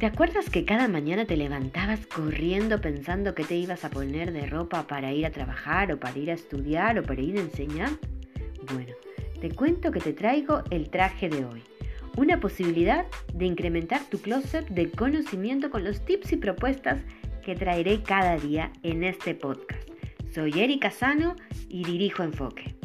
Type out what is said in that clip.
¿Te acuerdas que cada mañana te levantabas corriendo pensando que te ibas a poner de ropa para ir a trabajar o para ir a estudiar o para ir a enseñar? Bueno, te cuento que te traigo el traje de hoy. Una posibilidad de incrementar tu closet de conocimiento con los tips y propuestas que traeré cada día en este podcast. Soy Erika Sano y dirijo Enfoque.